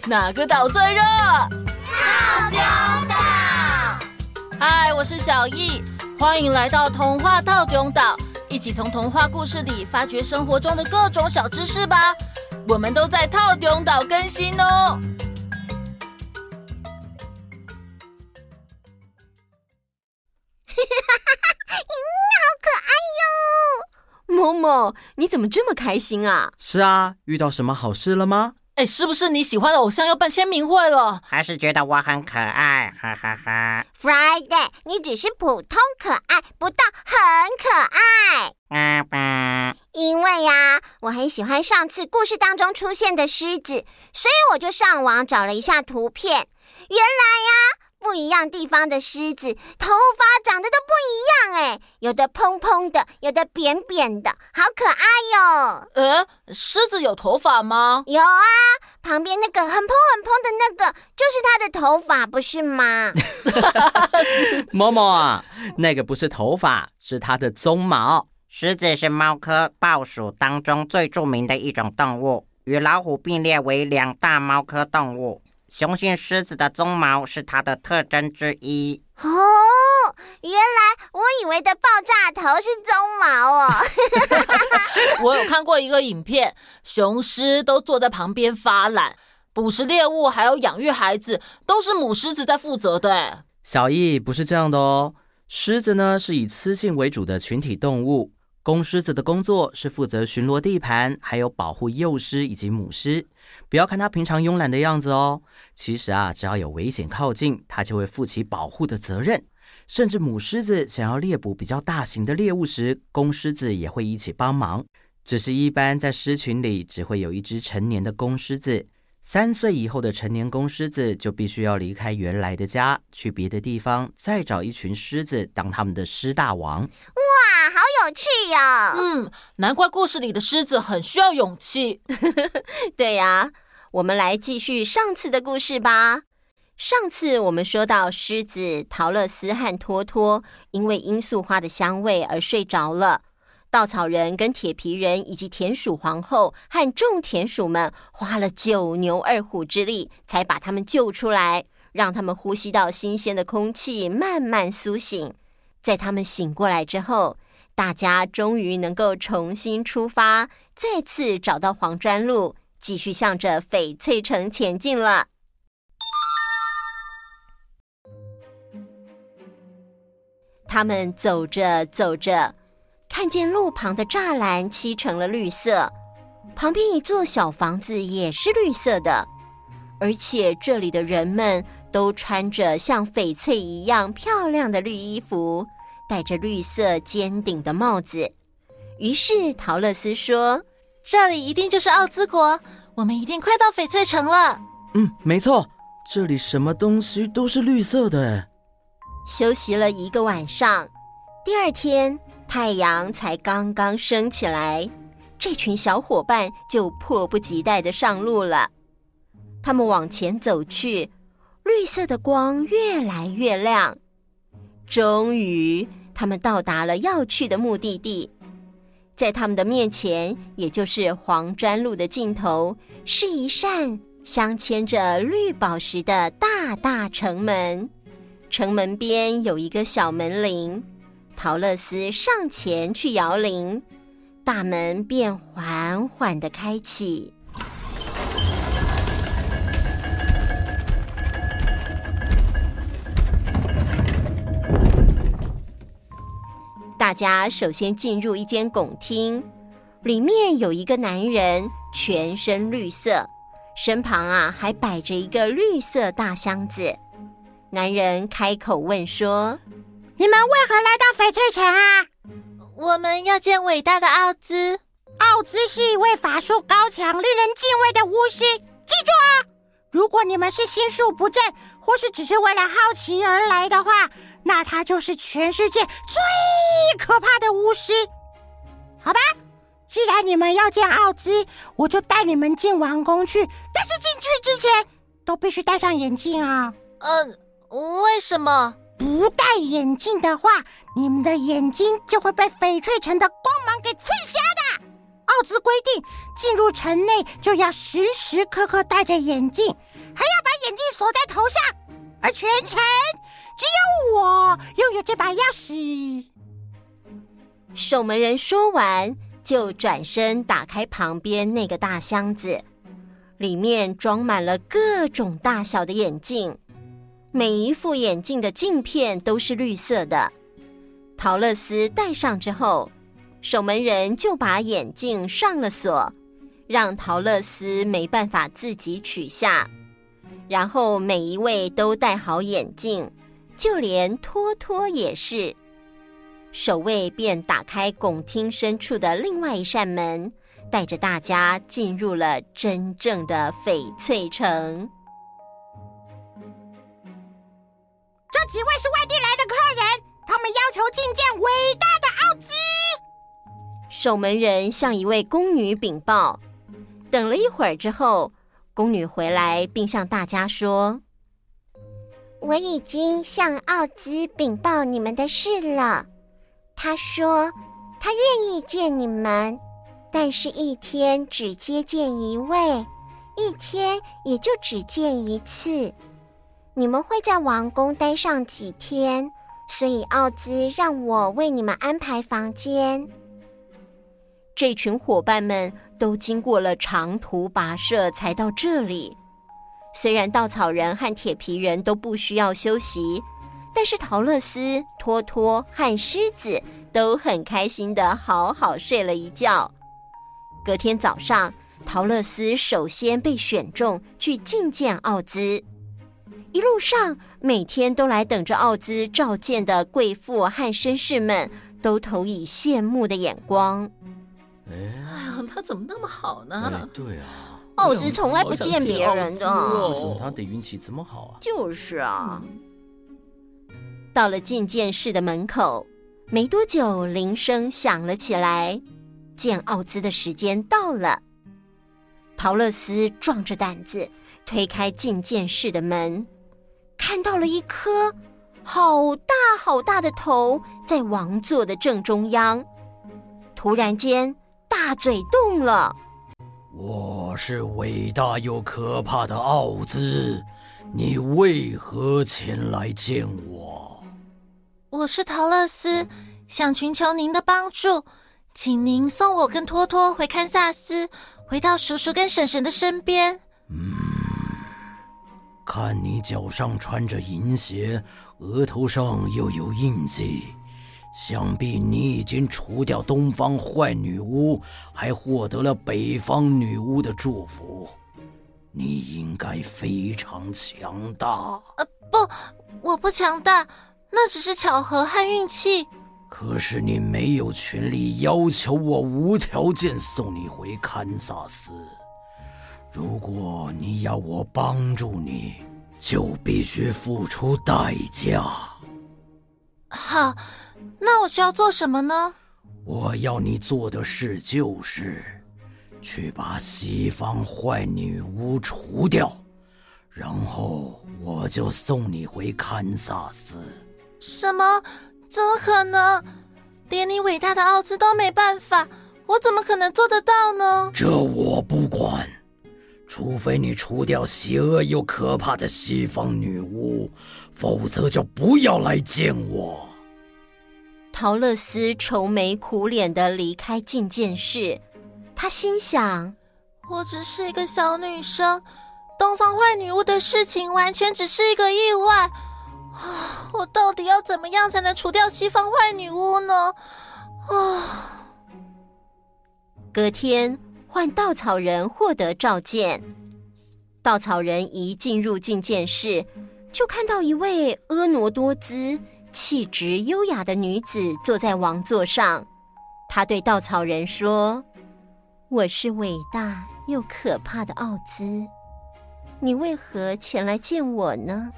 哪个岛最热？套丢岛。嗨，我是小艺，欢迎来到童话套中岛，一起从童话故事里发掘生活中的各种小知识吧。我们都在套中岛更新哦。哈哈哈哈好可爱哟！某某，你怎么这么开心啊？是啊，遇到什么好事了吗？哎，是不是你喜欢的偶像要办签名会了？还是觉得我很可爱？哈哈哈。Friday，你只是普通可爱，不到很可爱。爸爸。因为呀，我很喜欢上次故事当中出现的狮子，所以我就上网找了一下图片。原来呀。不一样地方的狮子头发长得都不一样哎，有的蓬蓬的，有的扁扁的，好可爱哟！呃，狮子有头发吗？有啊，旁边那个很蓬很蓬的那个就是它的头发，不是吗？某某啊，那个不是头发，是它的鬃毛。狮子是猫科豹属当中最著名的一种动物，与老虎并列为两大猫科动物。雄性狮子的鬃毛是它的特征之一哦。原来我以为的爆炸头是鬃毛哦。我有看过一个影片，雄狮都坐在旁边发懒，捕食猎物还有养育孩子，都是母狮子在负责的。小易不是这样的哦，狮子呢是以雌性为主的群体动物。公狮子的工作是负责巡逻地盘，还有保护幼狮以及母狮。不要看它平常慵懒的样子哦，其实啊，只要有危险靠近，它就会负起保护的责任。甚至母狮子想要猎捕比较大型的猎物时，公狮子也会一起帮忙。只是一般在狮群里，只会有一只成年的公狮子。三岁以后的成年公狮子就必须要离开原来的家，去别的地方再找一群狮子当他们的狮大王。哇，好有趣哟！嗯，难怪故事里的狮子很需要勇气。对呀，我们来继续上次的故事吧。上次我们说到，狮子桃乐斯和托托因为罂粟花的香味而睡着了。稻草人跟铁皮人以及田鼠皇后和众田鼠们花了九牛二虎之力，才把他们救出来，让他们呼吸到新鲜的空气，慢慢苏醒。在他们醒过来之后，大家终于能够重新出发，再次找到黄砖路，继续向着翡翠城前进了。他们走着走着。看见路旁的栅栏漆成了绿色，旁边一座小房子也是绿色的，而且这里的人们都穿着像翡翠一样漂亮的绿衣服，戴着绿色尖顶的帽子。于是陶乐斯说：“这里一定就是奥兹国，我们一定快到翡翠城了。”嗯，没错，这里什么东西都是绿色的。休息了一个晚上，第二天。太阳才刚刚升起来，这群小伙伴就迫不及待地上路了。他们往前走去，绿色的光越来越亮。终于，他们到达了要去的目的地。在他们的面前，也就是黄砖路的尽头，是一扇镶嵌着绿宝石的大大城门。城门边有一个小门铃。陶乐斯上前去摇铃大门便缓缓的开启。大家首先进入一间拱厅里面有一个男人全身绿色身旁啊还摆着一个绿色大箱子。男人开口问说你们为何来到翡翠城啊？”“我们要见伟大的奥兹。”“奥兹是一位法术高强、令人敬畏的巫师。记住啊，如果你们是心术不正，或是只是为了好奇而来的话，那他就是全世界最可怕的巫师。好吧，既然你们要见奥兹，我就带你们进王宫去。但是进去之前，都必须戴上眼镜啊。”“嗯。”为什么不戴眼镜的话，你们的眼睛就会被翡翠城的光芒给刺瞎的。奥兹规定，进入城内就要时时刻刻戴着眼镜，还要把眼镜锁在头上，而全城只有我拥有这把钥匙。守门人说完，就转身打开旁边那个大箱子，里面装满了各种大小的眼镜。每一副眼镜的镜片都是绿色的。桃乐丝戴上之后，守门人就把眼镜上了锁，让桃乐丝没办法自己取下。然后每一位都戴好眼镜，就连托托也是。守卫便打开拱厅深处的另外一扇门，带着大家进入了真正的翡翠城。几位是外地来的客人，他们要求觐见伟大的奥兹。守门人向一位宫女禀报。等了一会儿之后，宫女回来，并向大家说：“我已经向奥兹禀报你们的事了。他说他愿意见你们，但是一天只接见一位，一天也就只见一次。”你们会在王宫待上几天，所以奥兹让我为你们安排房间。这群伙伴们都经过了长途跋涉才到这里。虽然稻草人和铁皮人都不需要休息，但是桃乐丝、托托和狮子都很开心的好好睡了一觉。隔天早上，桃乐丝首先被选中去觐见奥兹。一路上，每天都来等着奥兹召见的贵妇和绅士们，都投以羡慕的眼光。哎呀，他怎么那么好呢？哎、对啊，奥兹从来不见别人的。为什么他的运气这么好啊？就是啊。到了觐见室的门口，没多久，铃声响了起来，见奥兹的时间到了。桃乐丝壮着胆子推开觐见室的门。看到了一颗好大好大的头在王座的正中央，突然间大嘴动了。我是伟大又可怕的奥兹，你为何前来见我？我是陶乐斯，想寻求您的帮助，请您送我跟托托回堪萨斯，回到叔叔跟婶婶的身边。嗯。看你脚上穿着银鞋，额头上又有印记，想必你已经除掉东方坏女巫，还获得了北方女巫的祝福。你应该非常强大。呃，不，我不强大，那只是巧合和运气。可是你没有权利要求我无条件送你回堪萨斯。如果你要我帮助你，就必须付出代价。好，那我需要做什么呢？我要你做的事就是，去把西方坏女巫除掉，然后我就送你回堪萨斯。什么？怎么可能？连你伟大的奥兹都没办法，我怎么可能做得到呢？这我不管。除非你除掉邪恶又可怕的西方女巫，否则就不要来见我。陶乐斯愁眉苦脸的离开觐见室，他心想：我只是一个小女生，东方坏女巫的事情完全只是一个意外。啊，我我到底要怎么样才能除掉西方坏女巫呢？啊！隔天换稻草人获得召见，稻草人一进入觐见室，就看到一位婀娜多姿、气质优雅的女子坐在王座上。她对稻草人说：“我是伟大又可怕的奥兹，你为何前来见我呢？”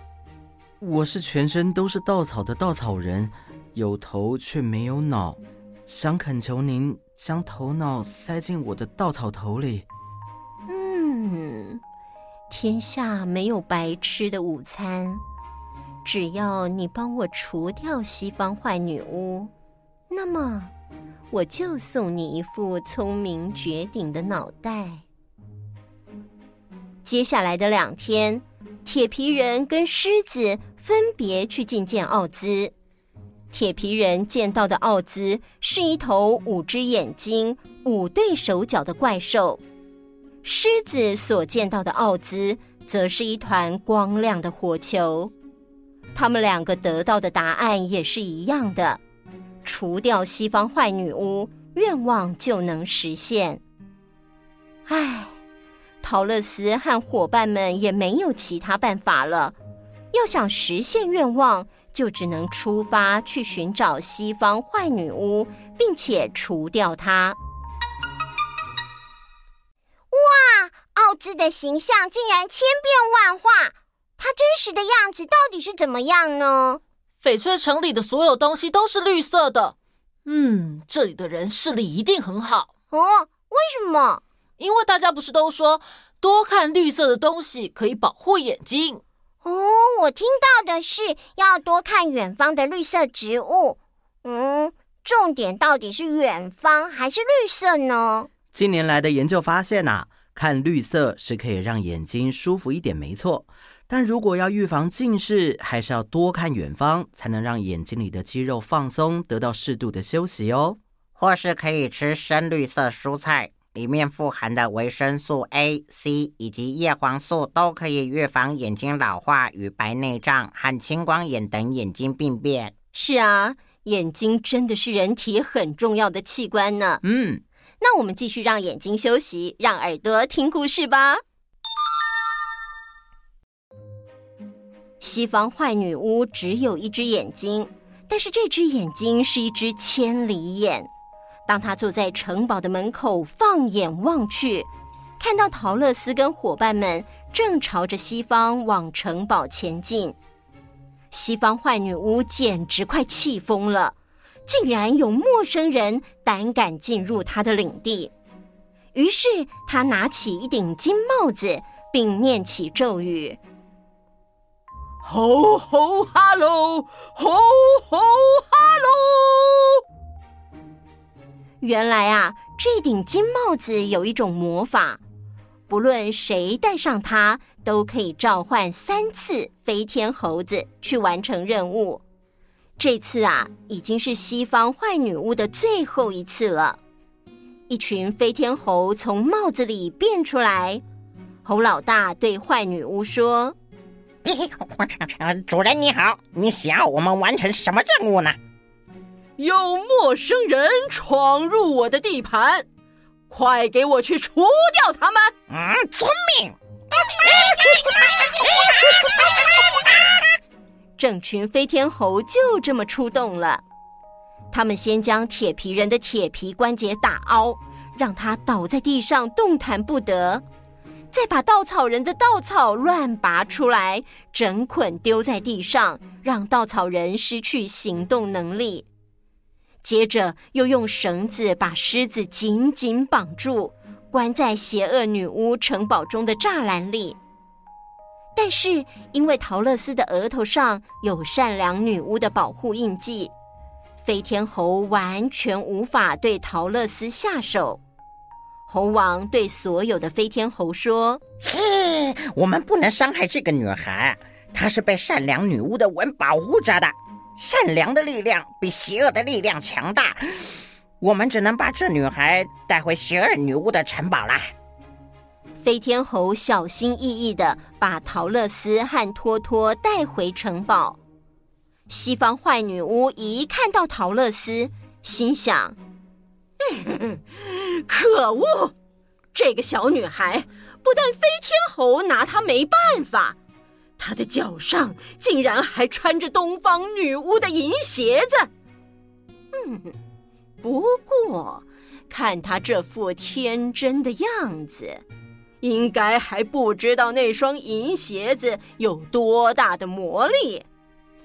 我是全身都是稻草的稻草人，有头却没有脑，想恳求您将头脑塞进我的稻草头里。嗯，天下没有白吃的午餐，只要你帮我除掉西方坏女巫，那么我就送你一副聪明绝顶的脑袋。接下来的两天，铁皮人跟狮子。分别去觐见奥兹。铁皮人见到的奥兹是一头五只眼睛、五对手脚的怪兽，狮子所见到的奥兹则是一团光亮的火球。他们两个得到的答案也是一样的：除掉西方坏女巫，愿望就能实现。唉，桃乐丝和伙伴们也没有其他办法了。要想实现愿望，就只能出发去寻找西方坏女巫，并且除掉她。哇，奥兹的形象竟然千变万化，他真实的样子到底是怎么样呢？翡翠城里的所有东西都是绿色的。嗯，这里的人视力一定很好。哦，为什么？因为大家不是都说，多看绿色的东西可以保护眼睛。哦，我听到的是要多看远方的绿色植物。嗯，重点到底是远方还是绿色呢？近年来的研究发现啊，看绿色是可以让眼睛舒服一点，没错。但如果要预防近视，还是要多看远方，才能让眼睛里的肌肉放松，得到适度的休息哦。或是可以吃深绿色蔬菜。里面富含的维生素 A、C 以及叶黄素都可以预防眼睛老化与白内障和青光眼等眼睛病变。是啊，眼睛真的是人体很重要的器官呢。嗯，那我们继续让眼睛休息，让耳朵听故事吧。西方坏女巫只有一只眼睛，但是这只眼睛是一只千里眼。当他坐在城堡的门口，放眼望去，看到陶乐斯跟伙伴们正朝着西方往城堡前进，西方坏女巫简直快气疯了，竟然有陌生人胆敢进入她的领地。于是她拿起一顶金帽子，并念起咒语：“吼吼哈喽，吼吼哈喽。”原来啊，这顶金帽子有一种魔法，不论谁戴上它，都可以召唤三次飞天猴子去完成任务。这次啊，已经是西方坏女巫的最后一次了。一群飞天猴从帽子里变出来，猴老大对坏女巫说：“主人你好，你想要我们完成什么任务呢？”有陌生人闯入我的地盘，快给我去除掉他们！嗯，遵命。整群飞天猴就这么出动了。他们先将铁皮人的铁皮关节打凹，让他倒在地上动弹不得；再把稻草人的稻草乱拔出来，整捆丢在地上，让稻草人失去行动能力。接着又用绳子把狮子紧紧绑住，关在邪恶女巫城堡中的栅栏里。但是因为桃乐丝的额头上有善良女巫的保护印记，飞天猴完全无法对桃乐丝下手。猴王对所有的飞天猴说：“嘿，我们不能伤害这个女孩，她是被善良女巫的吻保护着的。”善良的力量比邪恶的力量强大，我们只能把这女孩带回邪恶女巫的城堡啦。飞天猴小心翼翼的把桃乐丝和托托带回城堡。西方坏女巫一看到桃乐丝，心想：“嗯，可恶！这个小女孩不但飞天猴拿她没办法，他的脚上竟然还穿着东方女巫的银鞋子。嗯，不过看他这副天真的样子，应该还不知道那双银鞋子有多大的魔力。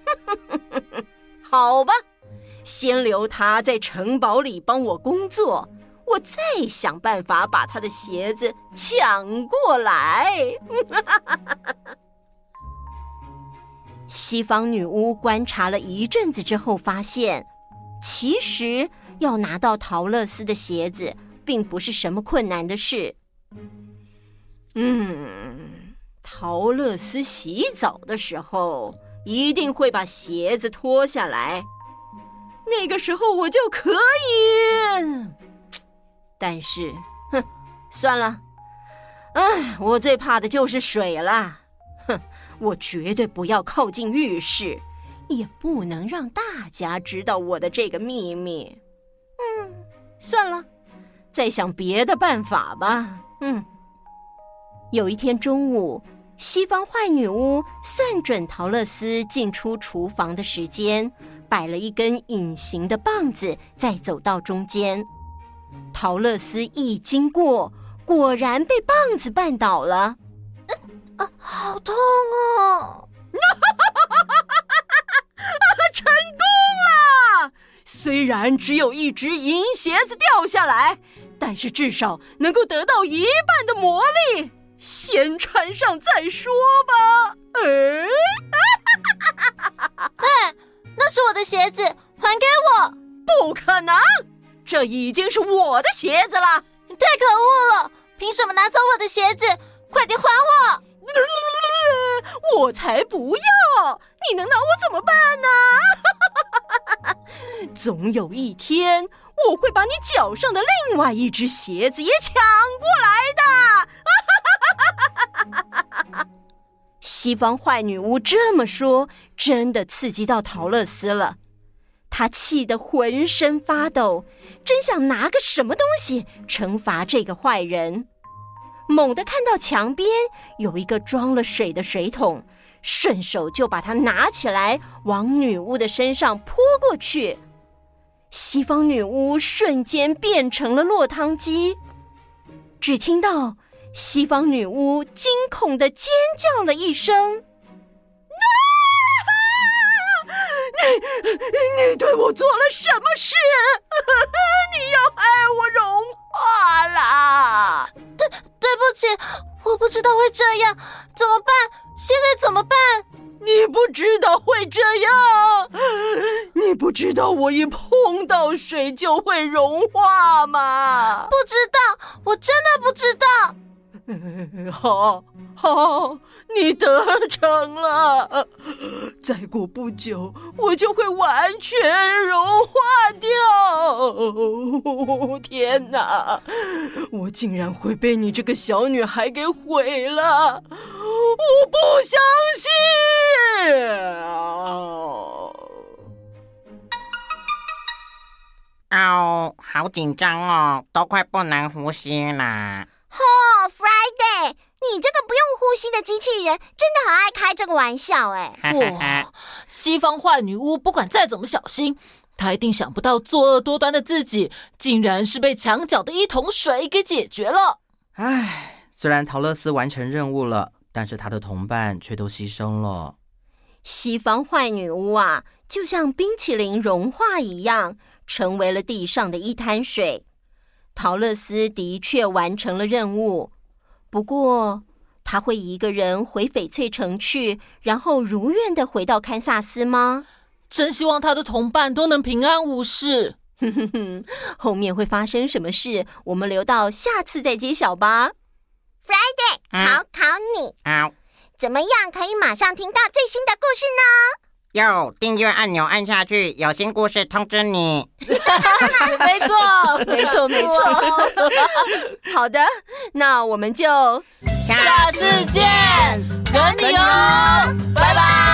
”好吧，先留他在城堡里帮我工作，我再想办法把他的鞋子抢过来。西方女巫观察了一阵子之后，发现其实要拿到桃乐丝的鞋子，并不是什么困难的事。嗯，桃乐丝洗澡的时候。一定会把鞋子脱下来，那个时候我就可以。但是，哼，算了，哎，我最怕的就是水了。我绝对不要靠近浴室，也不能让大家知道我的这个秘密。嗯，算了，再想别的办法吧。嗯，有一天中午。西方坏女巫算准桃乐丝进出厨房的时间，摆了一根隐形的棒子，再走到中间。桃乐丝一经过，果然被棒子绊倒了。啊，啊，好痛哦！成功了！虽然只有一只银鞋子掉下来，但是至少能够得到一半的魔力。先穿上再说吧。哎，哎，那是我的鞋子，还给我！不可能，这已经是我的鞋子了。你太可恶了！凭什么拿走我的鞋子？快点还我！我才不要！你能拿我怎么办呢？总有一天，我会把你脚上的另外一只鞋子也抢过来的。西方坏女巫这么说，真的刺激到桃乐丝了。她气得浑身发抖，真想拿个什么东西惩罚这个坏人。猛地看到墙边有一个装了水的水桶，顺手就把它拿起来，往女巫的身上泼过去。西方女巫瞬间变成了落汤鸡，只听到。西方女巫惊恐地尖叫了一声：“啊！你你对我做了什么事？你要害我融化啦！对对不起，我不知道会这样，怎么办？现在怎么办？你不知道会这样？你不知道我一碰到水就会融化吗？不知道，我真的不知道。”好，好，你得逞了。再过不久，我就会完全融化掉。天哪，我竟然会被你这个小女孩给毁了！我不相信。哦，好紧张哦，都快不能呼吸了。哦，Friday，机器人真的很爱开这个玩笑哎！哇，西方坏女巫不管再怎么小心，她一定想不到作恶多端的自己竟然是被墙角的一桶水给解决了。唉，虽然陶乐斯完成任务了，但是他的同伴却都牺牲了。西方坏女巫啊，就像冰淇淋融化一样，成为了地上的一滩水。陶乐斯的确完成了任务，不过他会一个人回翡翠城去，然后如愿的回到堪萨斯吗？真希望他的同伴都能平安无事。哼哼哼，后面会发生什么事？我们留到下次再揭晓吧。Friday，考考你，好，怎么样可以马上听到最新的故事呢？哟，订阅按钮按下去，有新故事通知你。没错，没错，没错。好的，那我们就下次见，等你哦。